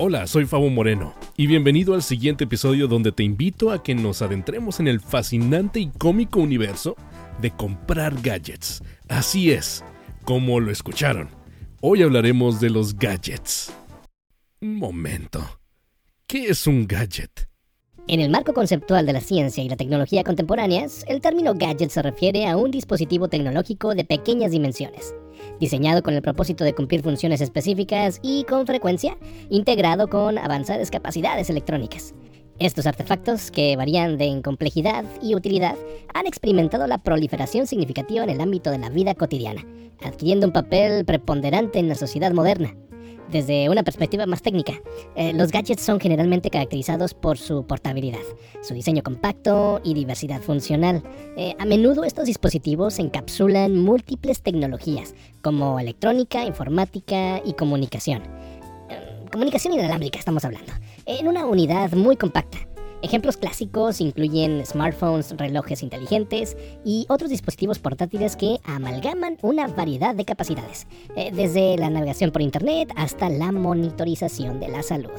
Hola, soy Fabo Moreno y bienvenido al siguiente episodio donde te invito a que nos adentremos en el fascinante y cómico universo de comprar gadgets. Así es, como lo escucharon. Hoy hablaremos de los gadgets. Un momento. ¿Qué es un gadget? En el marco conceptual de la ciencia y la tecnología contemporáneas, el término gadget se refiere a un dispositivo tecnológico de pequeñas dimensiones, diseñado con el propósito de cumplir funciones específicas y, con frecuencia, integrado con avanzadas capacidades electrónicas. Estos artefactos, que varían de en complejidad y utilidad, han experimentado la proliferación significativa en el ámbito de la vida cotidiana, adquiriendo un papel preponderante en la sociedad moderna. Desde una perspectiva más técnica, eh, los gadgets son generalmente caracterizados por su portabilidad, su diseño compacto y diversidad funcional. Eh, a menudo estos dispositivos encapsulan múltiples tecnologías, como electrónica, informática y comunicación. Eh, comunicación inalámbrica estamos hablando, en una unidad muy compacta Ejemplos clásicos incluyen smartphones, relojes inteligentes y otros dispositivos portátiles que amalgaman una variedad de capacidades, eh, desde la navegación por Internet hasta la monitorización de la salud.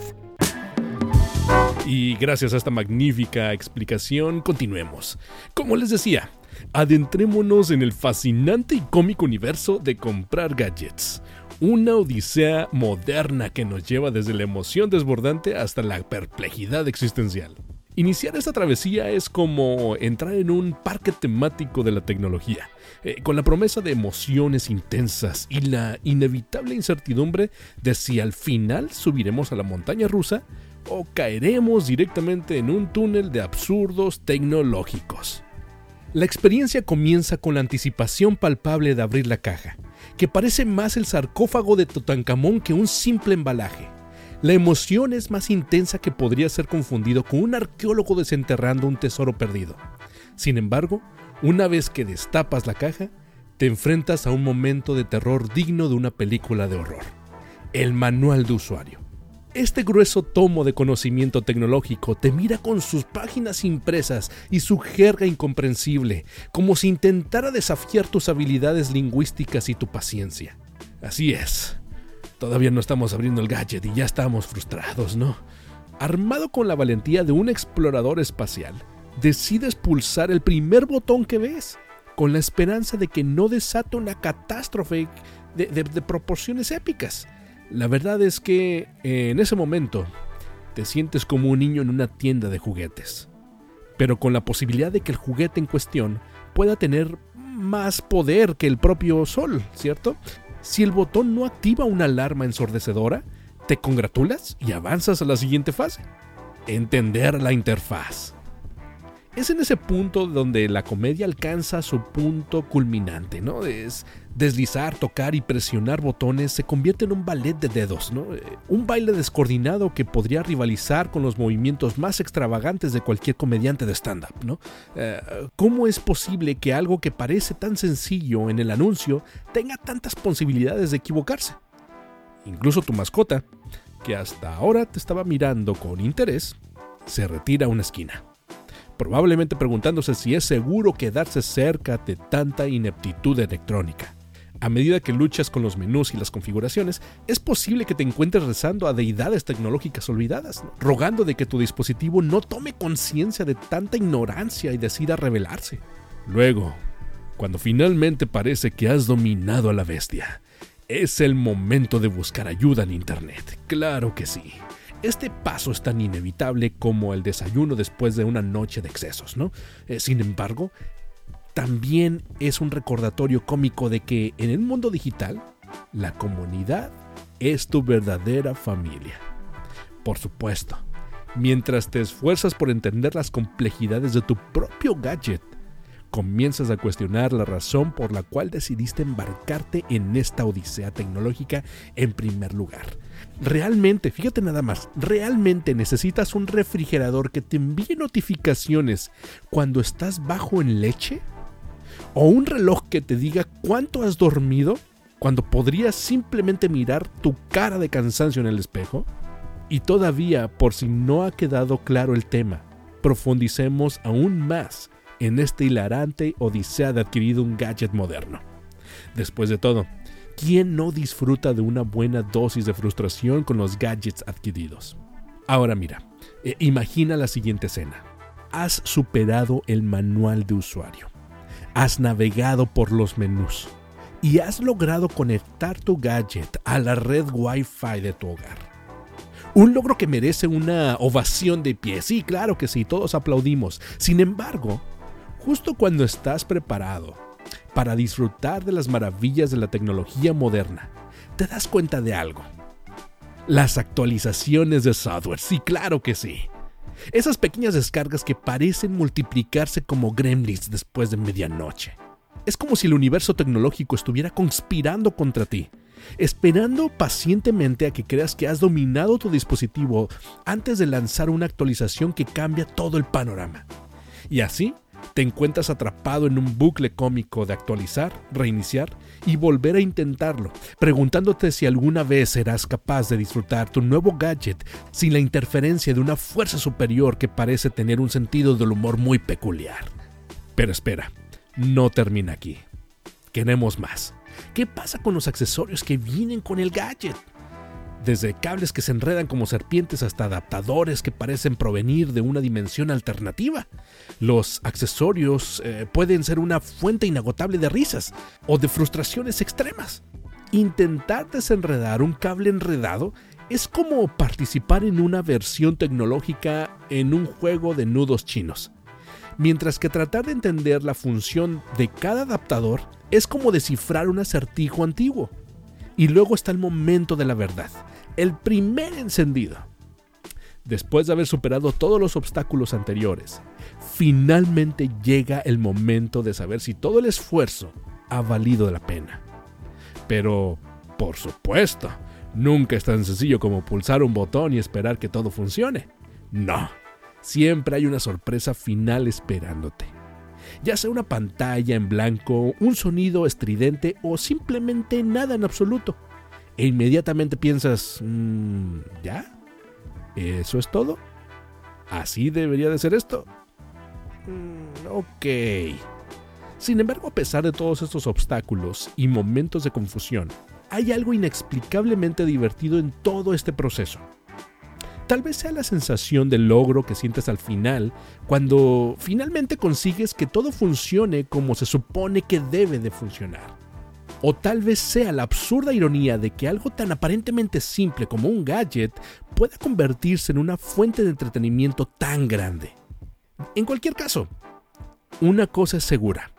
Y gracias a esta magnífica explicación, continuemos. Como les decía, adentrémonos en el fascinante y cómico universo de comprar gadgets. Una odisea moderna que nos lleva desde la emoción desbordante hasta la perplejidad existencial. Iniciar esta travesía es como entrar en un parque temático de la tecnología, eh, con la promesa de emociones intensas y la inevitable incertidumbre de si al final subiremos a la montaña rusa o caeremos directamente en un túnel de absurdos tecnológicos. La experiencia comienza con la anticipación palpable de abrir la caja, que parece más el sarcófago de Tutankamón que un simple embalaje. La emoción es más intensa que podría ser confundido con un arqueólogo desenterrando un tesoro perdido. Sin embargo, una vez que destapas la caja, te enfrentas a un momento de terror digno de una película de horror. El manual de usuario. Este grueso tomo de conocimiento tecnológico te mira con sus páginas impresas y su jerga incomprensible, como si intentara desafiar tus habilidades lingüísticas y tu paciencia. Así es, Todavía no estamos abriendo el gadget y ya estamos frustrados, ¿no? Armado con la valentía de un explorador espacial, decides pulsar el primer botón que ves, con la esperanza de que no desate una catástrofe de, de proporciones épicas. La verdad es que en ese momento te sientes como un niño en una tienda de juguetes, pero con la posibilidad de que el juguete en cuestión pueda tener más poder que el propio sol, ¿cierto? Si el botón no activa una alarma ensordecedora, te congratulas y avanzas a la siguiente fase. Entender la interfaz. Es en ese punto donde la comedia alcanza su punto culminante, ¿no? Es deslizar, tocar y presionar botones se convierte en un ballet de dedos, ¿no? Eh, un baile descoordinado que podría rivalizar con los movimientos más extravagantes de cualquier comediante de stand-up, ¿no? Eh, ¿Cómo es posible que algo que parece tan sencillo en el anuncio tenga tantas posibilidades de equivocarse? Incluso tu mascota, que hasta ahora te estaba mirando con interés, se retira a una esquina probablemente preguntándose si es seguro quedarse cerca de tanta ineptitud electrónica. A medida que luchas con los menús y las configuraciones, es posible que te encuentres rezando a deidades tecnológicas olvidadas, rogando de que tu dispositivo no tome conciencia de tanta ignorancia y decida rebelarse. Luego, cuando finalmente parece que has dominado a la bestia, es el momento de buscar ayuda en Internet. Claro que sí. Este paso es tan inevitable como el desayuno después de una noche de excesos, ¿no? Eh, sin embargo, también es un recordatorio cómico de que en el mundo digital, la comunidad es tu verdadera familia. Por supuesto, mientras te esfuerzas por entender las complejidades de tu propio gadget, comienzas a cuestionar la razón por la cual decidiste embarcarte en esta odisea tecnológica en primer lugar. Realmente, fíjate nada más, realmente necesitas un refrigerador que te envíe notificaciones cuando estás bajo en leche? ¿O un reloj que te diga cuánto has dormido cuando podrías simplemente mirar tu cara de cansancio en el espejo? Y todavía, por si no ha quedado claro el tema, profundicemos aún más en este hilarante odisea de adquirir un gadget moderno. Después de todo, ¿quién no disfruta de una buena dosis de frustración con los gadgets adquiridos? Ahora mira, eh, imagina la siguiente escena. Has superado el manual de usuario. Has navegado por los menús y has logrado conectar tu gadget a la red Wi-Fi de tu hogar. Un logro que merece una ovación de pie. Sí, claro que sí, todos aplaudimos. Sin embargo, justo cuando estás preparado para disfrutar de las maravillas de la tecnología moderna, te das cuenta de algo. Las actualizaciones de software, sí, claro que sí. Esas pequeñas descargas que parecen multiplicarse como gremlins después de medianoche. Es como si el universo tecnológico estuviera conspirando contra ti, esperando pacientemente a que creas que has dominado tu dispositivo antes de lanzar una actualización que cambia todo el panorama. Y así te encuentras atrapado en un bucle cómico de actualizar, reiniciar y volver a intentarlo, preguntándote si alguna vez serás capaz de disfrutar tu nuevo gadget sin la interferencia de una fuerza superior que parece tener un sentido del humor muy peculiar. Pero espera, no termina aquí. Queremos más. ¿Qué pasa con los accesorios que vienen con el gadget? Desde cables que se enredan como serpientes hasta adaptadores que parecen provenir de una dimensión alternativa. Los accesorios eh, pueden ser una fuente inagotable de risas o de frustraciones extremas. Intentar desenredar un cable enredado es como participar en una versión tecnológica en un juego de nudos chinos mientras que tratar de entender la función de cada adaptador es como descifrar un acertijo antiguo. Y luego está el momento de la verdad, el primer encendido. Después de haber superado todos los obstáculos anteriores, finalmente llega el momento de saber si todo el esfuerzo ha valido la pena. Pero, por supuesto, nunca es tan sencillo como pulsar un botón y esperar que todo funcione. No siempre hay una sorpresa final esperándote. Ya sea una pantalla en blanco, un sonido estridente o simplemente nada en absoluto. E inmediatamente piensas, mm, ¿ya? ¿Eso es todo? ¿Así debería de ser esto? Mm, ok. Sin embargo, a pesar de todos estos obstáculos y momentos de confusión, hay algo inexplicablemente divertido en todo este proceso. Tal vez sea la sensación de logro que sientes al final, cuando finalmente consigues que todo funcione como se supone que debe de funcionar. O tal vez sea la absurda ironía de que algo tan aparentemente simple como un gadget pueda convertirse en una fuente de entretenimiento tan grande. En cualquier caso, una cosa es segura.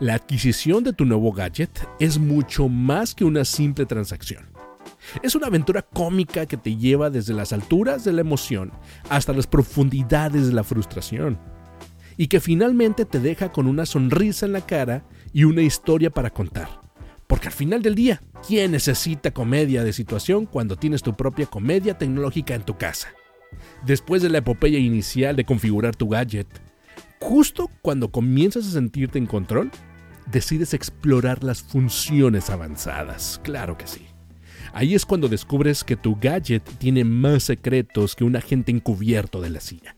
La adquisición de tu nuevo gadget es mucho más que una simple transacción. Es una aventura cómica que te lleva desde las alturas de la emoción hasta las profundidades de la frustración. Y que finalmente te deja con una sonrisa en la cara y una historia para contar. Porque al final del día, ¿quién necesita comedia de situación cuando tienes tu propia comedia tecnológica en tu casa? Después de la epopeya inicial de configurar tu gadget, justo cuando comienzas a sentirte en control, decides explorar las funciones avanzadas. Claro que sí. Ahí es cuando descubres que tu gadget tiene más secretos que un agente encubierto de la CIA.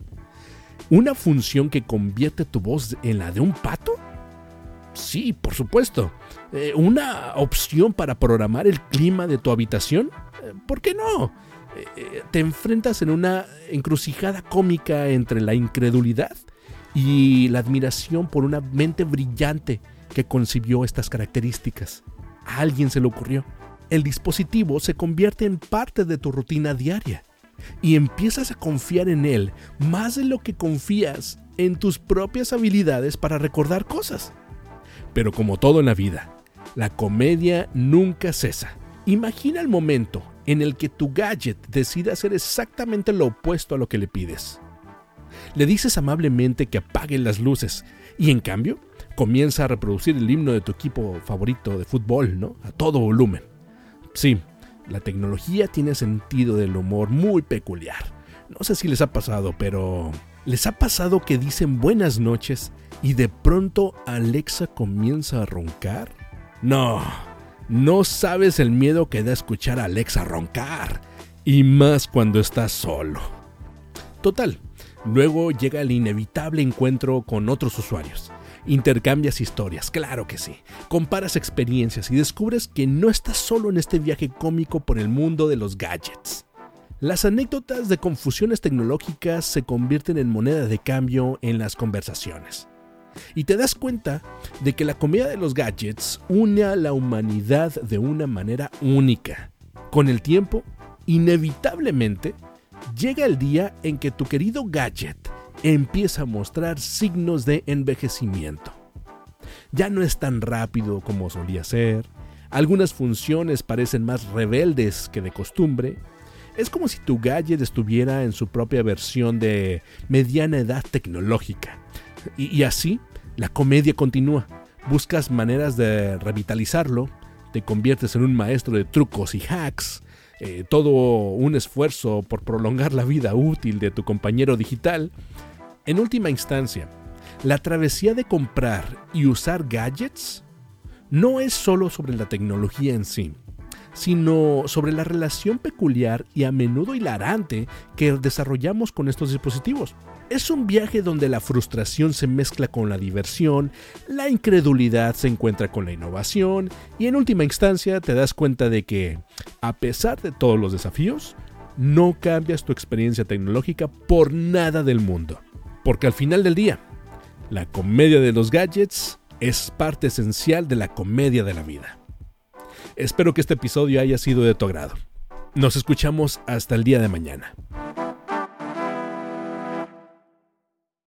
¿Una función que convierte tu voz en la de un pato? Sí, por supuesto. Eh, ¿Una opción para programar el clima de tu habitación? Eh, ¿Por qué no? Eh, te enfrentas en una encrucijada cómica entre la incredulidad y la admiración por una mente brillante que concibió estas características. A alguien se le ocurrió el dispositivo se convierte en parte de tu rutina diaria y empiezas a confiar en él más de lo que confías en tus propias habilidades para recordar cosas. Pero como todo en la vida, la comedia nunca cesa. Imagina el momento en el que tu gadget decide hacer exactamente lo opuesto a lo que le pides. Le dices amablemente que apague las luces y en cambio comienza a reproducir el himno de tu equipo favorito de fútbol, ¿no? A todo volumen. Sí, la tecnología tiene sentido del humor muy peculiar. No sé si les ha pasado, pero ¿les ha pasado que dicen buenas noches y de pronto Alexa comienza a roncar? No, no sabes el miedo que da escuchar a Alexa roncar, y más cuando estás solo. Total, luego llega el inevitable encuentro con otros usuarios, Intercambias historias, claro que sí. Comparas experiencias y descubres que no estás solo en este viaje cómico por el mundo de los gadgets. Las anécdotas de confusiones tecnológicas se convierten en moneda de cambio en las conversaciones. Y te das cuenta de que la comedia de los gadgets une a la humanidad de una manera única. Con el tiempo, inevitablemente, llega el día en que tu querido gadget empieza a mostrar signos de envejecimiento. Ya no es tan rápido como solía ser, algunas funciones parecen más rebeldes que de costumbre, es como si tu gadget estuviera en su propia versión de mediana edad tecnológica. Y, así, la comedia continúa. Buscas maneras de revitalizarlo, te conviertes en un maestro de trucos y hacks, eh, todo un esfuerzo por prolongar la vida útil de tu compañero digital. En última instancia, la travesía de comprar y usar gadgets no es solo sobre la tecnología en sí, sino sobre la relación peculiar y a menudo hilarante que desarrollamos con estos dispositivos. Es un viaje donde la frustración se mezcla con la diversión, la incredulidad se encuentra con la innovación y en última instancia te das cuenta de que, a pesar de todos los desafíos, no cambias tu experiencia tecnológica por nada del mundo. Porque al final del día, la comedia de los gadgets es parte esencial de la comedia de la vida. Espero que este episodio haya sido de tu agrado. Nos escuchamos hasta el día de mañana.